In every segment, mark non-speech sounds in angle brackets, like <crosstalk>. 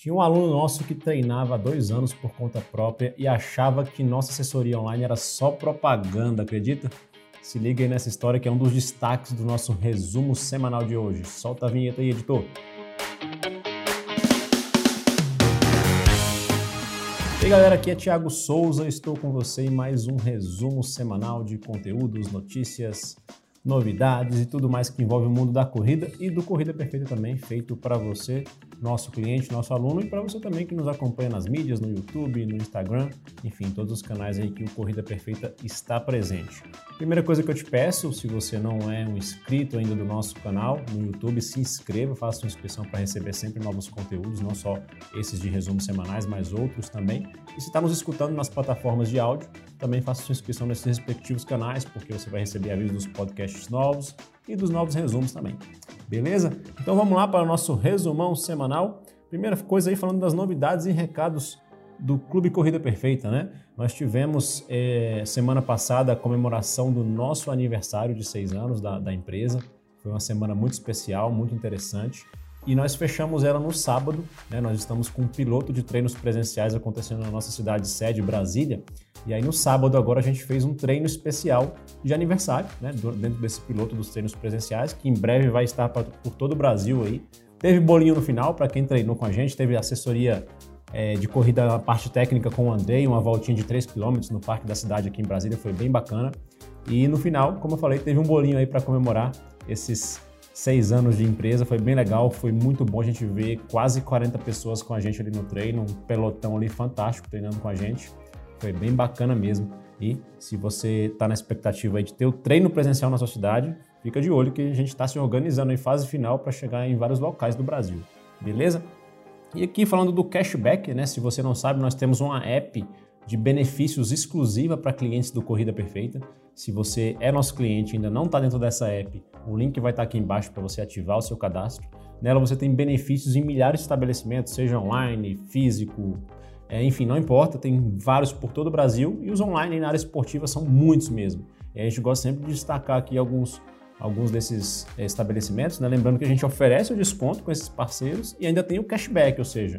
Tinha um aluno nosso que treinava há dois anos por conta própria e achava que nossa assessoria online era só propaganda, acredita? Se liga aí nessa história que é um dos destaques do nosso resumo semanal de hoje. Solta a vinheta aí, editor. E aí, galera, aqui é Thiago Souza, estou com você em mais um resumo semanal de conteúdos, notícias, novidades e tudo mais que envolve o mundo da corrida e do Corrida Perfeita também, feito para você nosso cliente, nosso aluno e para você também que nos acompanha nas mídias, no YouTube, no Instagram, enfim, todos os canais aí que o Corrida Perfeita está presente. Primeira coisa que eu te peço, se você não é um inscrito ainda do nosso canal no YouTube, se inscreva, faça sua inscrição para receber sempre novos conteúdos, não só esses de resumos semanais, mas outros também. E se está nos escutando nas plataformas de áudio, também faça sua inscrição nesses respectivos canais, porque você vai receber avisos dos podcasts novos e dos novos resumos também. Beleza? Então vamos lá para o nosso resumão semanal. Primeira coisa aí falando das novidades e recados do Clube Corrida Perfeita, né? Nós tivemos é, semana passada a comemoração do nosso aniversário de seis anos da, da empresa. Foi uma semana muito especial, muito interessante. E nós fechamos ela no sábado, né? Nós estamos com um piloto de treinos presenciais acontecendo na nossa cidade sede, Brasília. E aí no sábado agora a gente fez um treino especial de aniversário, né? Dentro desse piloto dos treinos presenciais, que em breve vai estar por todo o Brasil aí. Teve bolinho no final para quem treinou com a gente, teve assessoria é, de corrida na parte técnica com o Andrei, uma voltinha de 3 km no parque da cidade aqui em Brasília, foi bem bacana. E no final, como eu falei, teve um bolinho aí para comemorar esses seis anos de empresa, foi bem legal, foi muito bom a gente ver quase 40 pessoas com a gente ali no treino, um pelotão ali fantástico treinando com a gente, foi bem bacana mesmo. E se você está na expectativa de ter o treino presencial na sua cidade, fica de olho que a gente está se organizando em fase final para chegar em vários locais do Brasil, beleza? E aqui falando do cashback, né? Se você não sabe, nós temos uma app de benefícios exclusiva para clientes do Corrida Perfeita. Se você é nosso cliente e ainda não está dentro dessa app, o link vai estar tá aqui embaixo para você ativar o seu cadastro. Nela você tem benefícios em milhares de estabelecimentos, seja online, físico, é, enfim, não importa, tem vários por todo o Brasil e os online na área esportiva são muitos mesmo. E a gente gosta sempre de destacar aqui alguns alguns desses eh, estabelecimentos, né? lembrando que a gente oferece o desconto com esses parceiros e ainda tem o cashback, ou seja,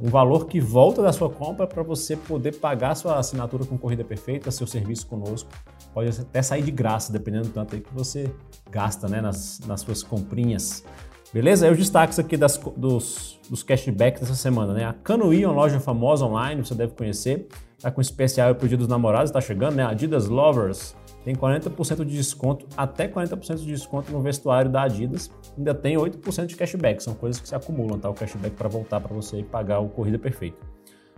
um valor que volta da sua compra para você poder pagar sua assinatura com Corrida Perfeita, seu serviço conosco. Pode até sair de graça, dependendo do tanto aí que você gasta né? nas, nas suas comprinhas. Beleza? Aí os destaques aqui das, dos, dos cashbacks dessa semana, né? A Canuí, uma loja famosa online, você deve conhecer, tá com especial para o Dia dos Namorados, está chegando, né? Adidas Lovers, tem 40% de desconto, até 40% de desconto no vestuário da Adidas. Ainda tem 8% de cashback, são coisas que se acumulam, tá? O cashback para voltar para você e pagar o Corrida Perfeita.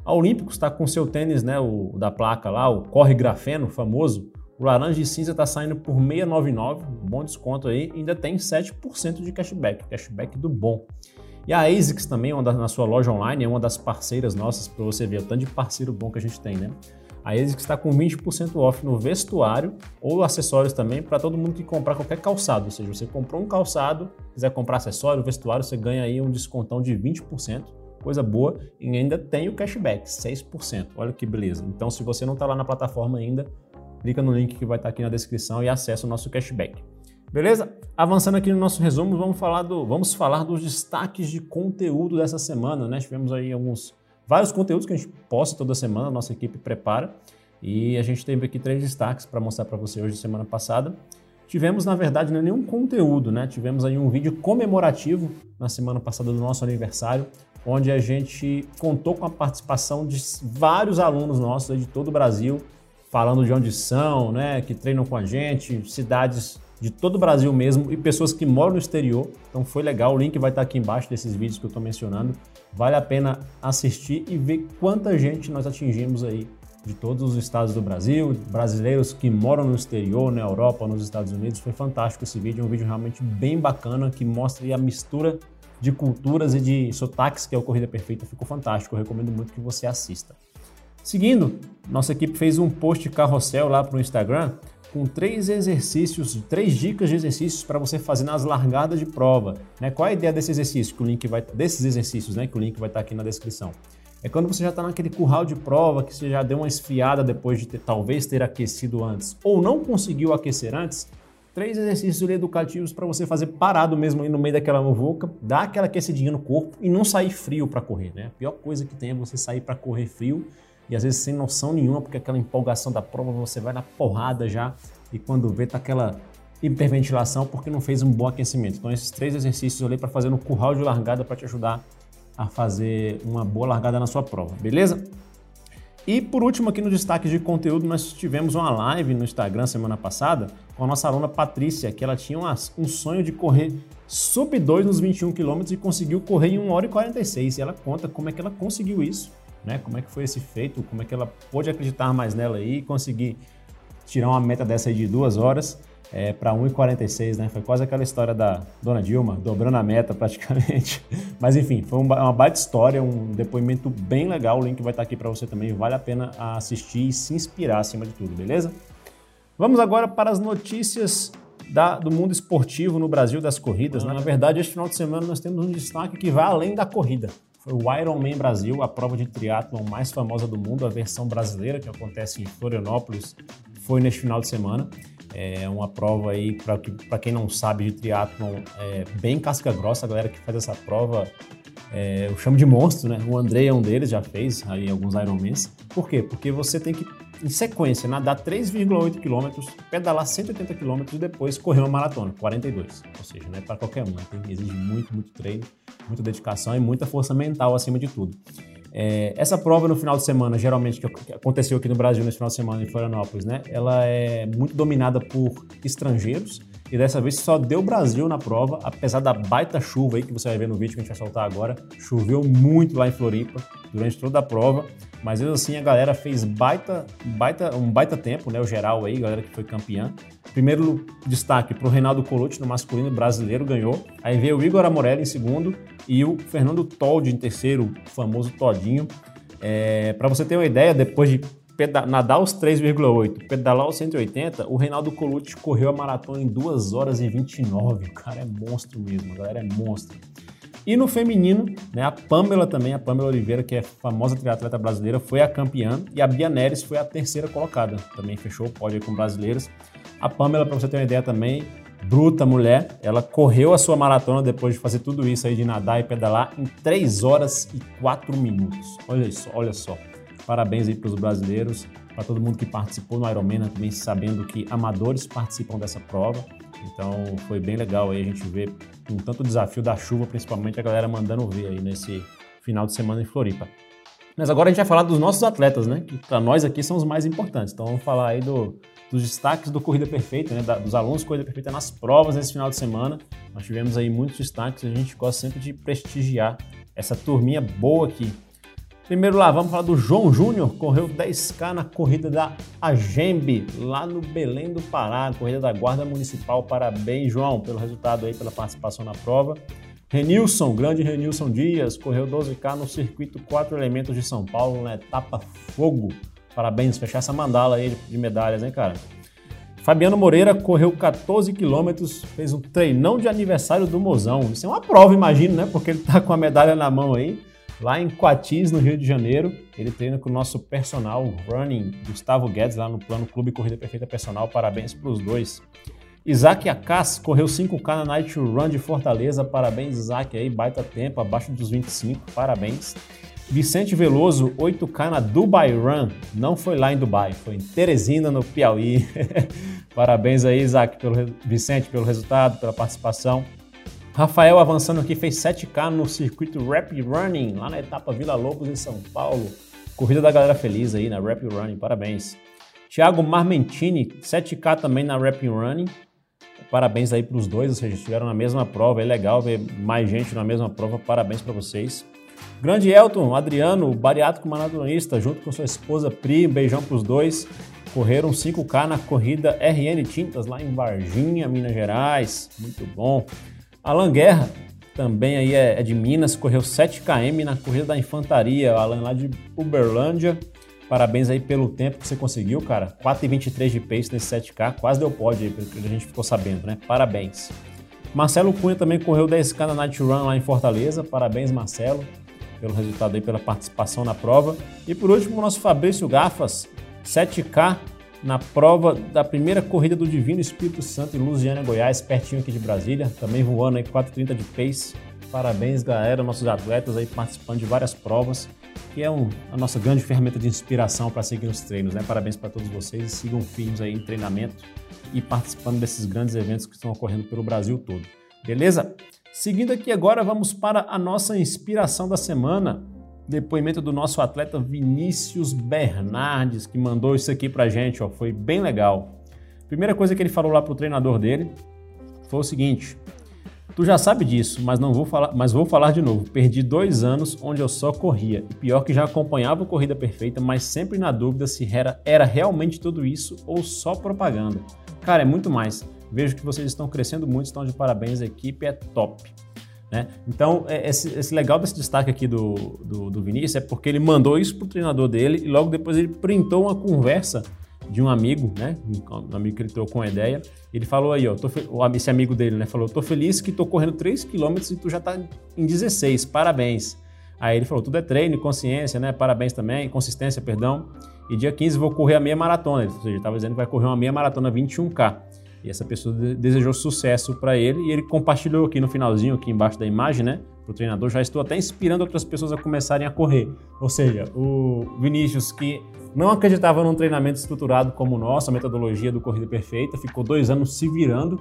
A Olímpicos está com seu tênis, né, o da placa lá, o Corre Grafeno, famoso. O laranja e cinza está saindo por 699, um bom desconto aí. Ainda tem 7% de cashback, cashback do bom. E a ASICS também, uma da, na sua loja online, é uma das parceiras nossas, para você ver o tanto de parceiro bom que a gente tem, né? A ASICS está com 20% off no vestuário ou acessórios também para todo mundo que comprar qualquer calçado. Ou seja, você comprou um calçado, quiser comprar acessório, vestuário, você ganha aí um descontão de 20%. Coisa boa. E ainda tem o cashback, 6%. Olha que beleza. Então, se você não está lá na plataforma ainda, clica no link que vai estar tá aqui na descrição e acessa o nosso cashback. Beleza? Avançando aqui no nosso resumo, vamos falar, do, vamos falar dos destaques de conteúdo dessa semana. Né? Tivemos aí alguns vários conteúdos que a gente posta toda semana, a nossa equipe prepara. E a gente teve aqui três destaques para mostrar para você hoje, semana passada. Tivemos, na verdade, não é nenhum conteúdo, né? Tivemos aí um vídeo comemorativo na semana passada do nosso aniversário, onde a gente contou com a participação de vários alunos nossos de todo o Brasil, falando de onde são, né? Que treinam com a gente, cidades de todo o Brasil mesmo e pessoas que moram no exterior. Então foi legal, o link vai estar aqui embaixo desses vídeos que eu estou mencionando. Vale a pena assistir e ver quanta gente nós atingimos aí de todos os estados do Brasil, brasileiros que moram no exterior, na Europa, nos Estados Unidos. Foi fantástico esse vídeo, é um vídeo realmente bem bacana que mostra a mistura de culturas e de sotaques que é o Corrida Perfeita. Ficou fantástico, eu recomendo muito que você assista. Seguindo, nossa equipe fez um post carrossel lá para o Instagram com três exercícios, três dicas de exercícios para você fazer nas largadas de prova. Né? Qual é a ideia desse exercício? Que o link vai desses exercícios, né? Que o link vai estar aqui na descrição. É quando você já está naquele curral de prova, que você já deu uma esfriada depois de ter, talvez ter aquecido antes, ou não conseguiu aquecer antes, três exercícios educativos para você fazer parado mesmo no meio daquela muvuca, dar aquela aquecidinha no corpo e não sair frio para correr, né? A pior coisa que tem é você sair para correr frio e às vezes sem noção nenhuma, porque aquela empolgação da prova você vai na porrada já e quando vê tá aquela hiperventilação porque não fez um bom aquecimento. Então esses três exercícios ali para fazer no curral de largada para te ajudar a fazer uma boa largada na sua prova, beleza? E por último, aqui no destaque de conteúdo, nós tivemos uma live no Instagram semana passada com a nossa aluna Patrícia, que ela tinha um sonho de correr sub 2 nos 21 km e conseguiu correr em 1 hora e 46. E ela conta como é que ela conseguiu isso, né? Como é que foi esse feito, como é que ela pôde acreditar mais nela e conseguir tirar uma meta dessa aí de duas horas é, para 1,46, né? Foi quase aquela história da Dona Dilma, dobrando a meta <laughs> praticamente. Mas enfim, foi uma baita história, um depoimento bem legal. O link vai estar aqui para você também. Vale a pena assistir e se inspirar acima de tudo, beleza? Vamos agora para as notícias da, do mundo esportivo no Brasil das corridas. Né? Na verdade, este final de semana nós temos um destaque que vai além da corrida. Foi o Ironman Brasil, a prova de triatlon mais famosa do mundo, a versão brasileira que acontece em Florianópolis, foi neste final de semana. É uma prova aí, para quem não sabe de triatlon, é bem casca grossa, a galera que faz essa prova, é, eu chamo de monstro, né? O André é um deles, já fez aí alguns Ironmans. Por quê? Porque você tem que, em sequência, nadar 3,8 km, pedalar 180 km e depois correr uma maratona, 42. Ou seja, não é para qualquer um, né? Exige muito, muito treino, muita dedicação e muita força mental acima de tudo. É, essa prova no final de semana, geralmente que aconteceu aqui no Brasil nesse final de semana em Florianópolis, né? Ela é muito dominada por estrangeiros e dessa vez só deu Brasil na prova, apesar da baita chuva aí que você vai ver no vídeo que a gente vai soltar agora. Choveu muito lá em Floripa durante toda a prova, mas mesmo assim a galera fez baita, baita, um baita tempo, né? O geral aí, galera que foi campeã. Primeiro destaque para o Reinaldo Colucci no masculino brasileiro ganhou. Aí veio o Igor Amorelli em segundo e o Fernando Toldi em terceiro, o famoso Todinho. É, para você ter uma ideia, depois de nadar os 3,8, pedalar os 180, o Reinaldo Colucci correu a maratona em 2 horas e 29. O cara é monstro mesmo, a galera é monstro. E no feminino, né, a Pamela também, a Pamela Oliveira, que é famosa triatleta brasileira, foi a campeã e a Bia Neres foi a terceira colocada. Também fechou o pódio com brasileiras. A Pamela, para você ter uma ideia também, bruta mulher, ela correu a sua maratona depois de fazer tudo isso aí de nadar e pedalar em 3 horas e 4 minutos. Olha só, olha só. Parabéns aí para os brasileiros, para todo mundo que participou no Ironman, né, também sabendo que amadores participam dessa prova. Então foi bem legal aí a gente ver um tanto desafio da chuva, principalmente a galera mandando ver aí nesse final de semana em Floripa. Mas agora a gente vai falar dos nossos atletas, né? Que para nós aqui são os mais importantes. Então vamos falar aí do, dos destaques do Corrida Perfeita, né? Da, dos alunos Corrida Perfeita nas provas nesse final de semana. Nós tivemos aí muitos destaques a gente gosta sempre de prestigiar essa turminha boa aqui. Primeiro lá, vamos falar do João Júnior, correu 10K na corrida da Agembe, lá no Belém do Pará, corrida da Guarda Municipal. Parabéns, João, pelo resultado aí, pela participação na prova. Renilson, grande Renilson Dias, correu 12K no circuito 4 elementos de São Paulo, na etapa fogo. Parabéns, fechar essa mandala aí de medalhas, hein, cara? Fabiano Moreira correu 14 quilômetros, fez um treinão de aniversário do Mozão. Isso é uma prova, imagino, né? Porque ele tá com a medalha na mão aí lá em Coatis, no Rio de Janeiro. Ele treina com o nosso personal running, Gustavo Guedes, lá no Plano Clube Corrida Perfeita Personal. Parabéns para os dois. Isaac Acas correu 5K na Night Run de Fortaleza. Parabéns, Isaac, aí, baita tempo, abaixo dos 25. Parabéns. Vicente Veloso, 8K na Dubai Run. Não foi lá em Dubai, foi em Teresina, no Piauí. <laughs> Parabéns aí, Isaac, pelo, Vicente, pelo resultado, pela participação. Rafael avançando aqui, fez 7K no circuito Rapid Running, lá na etapa Vila Lobos, em São Paulo. Corrida da galera feliz aí na Rapid Running, parabéns. Thiago Marmentini, 7K também na Rapid Running. Parabéns aí para os dois, ou seja, estiveram na mesma prova, é legal ver mais gente na mesma prova, parabéns para vocês. Grande Elton, Adriano, bariátrico maratonista, junto com sua esposa Pri, beijão para os dois. Correram 5K na corrida RN Tintas lá em Varginha, Minas Gerais. Muito bom. Alan Guerra, também aí é, é de Minas, correu 7 km na corrida da infantaria, Alan lá de Uberlândia. Parabéns aí pelo tempo que você conseguiu, cara. 4,23 de pace nesse 7K, quase deu pódio aí, pelo que a gente ficou sabendo, né? Parabéns. Marcelo Cunha também correu 10K na Night Run lá em Fortaleza. Parabéns, Marcelo, pelo resultado aí, pela participação na prova. E por último, o nosso Fabrício Gafas, 7K na prova da primeira corrida do Divino Espírito Santo em Lusiana, Goiás, pertinho aqui de Brasília, também voando aí 4,30 de pace. Parabéns, galera, nossos atletas aí participando de várias provas, que é um, a nossa grande ferramenta de inspiração para seguir os treinos, né? Parabéns para todos vocês e sigam firmes aí em treinamento e participando desses grandes eventos que estão ocorrendo pelo Brasil todo. Beleza? Seguindo aqui agora, vamos para a nossa inspiração da semana. Depoimento do nosso atleta Vinícius Bernardes, que mandou isso aqui pra gente, ó, foi bem legal. Primeira coisa que ele falou lá pro treinador dele foi o seguinte: Tu já sabe disso, mas não vou falar, mas vou falar de novo. Perdi dois anos onde eu só corria. E pior que já acompanhava a corrida perfeita, mas sempre na dúvida se era, era realmente tudo isso ou só propaganda. Cara, é muito mais. Vejo que vocês estão crescendo muito, estão de parabéns, a equipe é top. Né? Então, é, esse, esse, legal desse destaque aqui do, do, do Vinícius é porque ele mandou isso para o treinador dele e logo depois ele printou uma conversa de um amigo, né? Um amigo que ele trocou uma ideia. Ele falou aí, ó, esse amigo dele, né? Falou: tô feliz que tô correndo 3 km e tu já tá em 16, parabéns. Aí ele falou: tudo é treino, consciência, né? Parabéns também, consistência, perdão. E dia 15 vou correr a meia maratona. Ou seja, ele estava dizendo que vai correr uma meia maratona 21K. E essa pessoa desejou sucesso para ele e ele compartilhou aqui no finalzinho, aqui embaixo da imagem, né? Para o treinador, já estou até inspirando outras pessoas a começarem a correr. Ou seja, o Vinícius, que não acreditava num treinamento estruturado como o nosso, a metodologia do Corrida Perfeita, ficou dois anos se virando,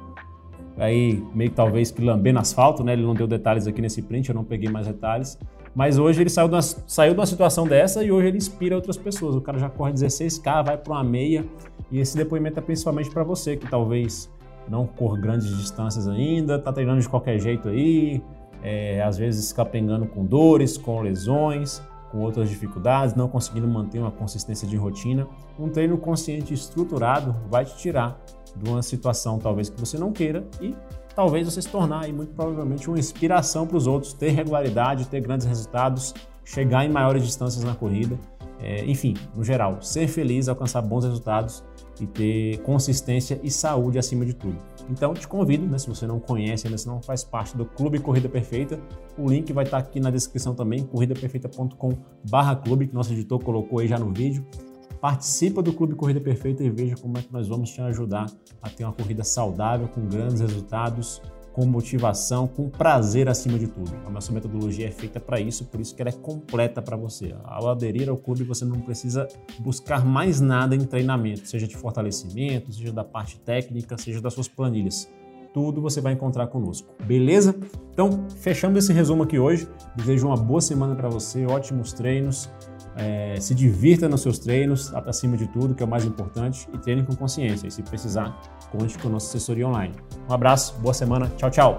aí meio talvez que lambendo asfalto, né? Ele não deu detalhes aqui nesse print, eu não peguei mais detalhes. Mas hoje ele saiu de, uma, saiu de uma situação dessa e hoje ele inspira outras pessoas. O cara já corre 16K, vai para uma meia. E esse depoimento é principalmente para você que talvez não corra grandes distâncias ainda, tá treinando de qualquer jeito aí, é, às vezes capengando com dores, com lesões, com outras dificuldades, não conseguindo manter uma consistência de rotina. Um treino consciente estruturado vai te tirar de uma situação talvez que você não queira e talvez você se tornar aí, muito provavelmente uma inspiração para os outros, ter regularidade, ter grandes resultados, chegar em maiores distâncias na corrida, é, enfim, no geral, ser feliz, alcançar bons resultados e ter consistência e saúde acima de tudo. Então te convido, né, se você não conhece ainda, se não faz parte do Clube Corrida Perfeita, o link vai estar aqui na descrição também, corridaperfeita.com/clube que nosso editor colocou aí já no vídeo. Participa do Clube Corrida Perfeita e veja como é que nós vamos te ajudar a ter uma corrida saudável, com grandes resultados, com motivação, com prazer acima de tudo. A nossa metodologia é feita para isso, por isso que ela é completa para você. Ao aderir ao clube, você não precisa buscar mais nada em treinamento, seja de fortalecimento, seja da parte técnica, seja das suas planilhas. Tudo você vai encontrar conosco, beleza? Então, fechando esse resumo aqui hoje, desejo uma boa semana para você, ótimos treinos. É, se divirta nos seus treinos, acima de tudo, que é o mais importante, e treine com consciência. E se precisar, conte com a nossa assessoria online. Um abraço, boa semana, tchau, tchau!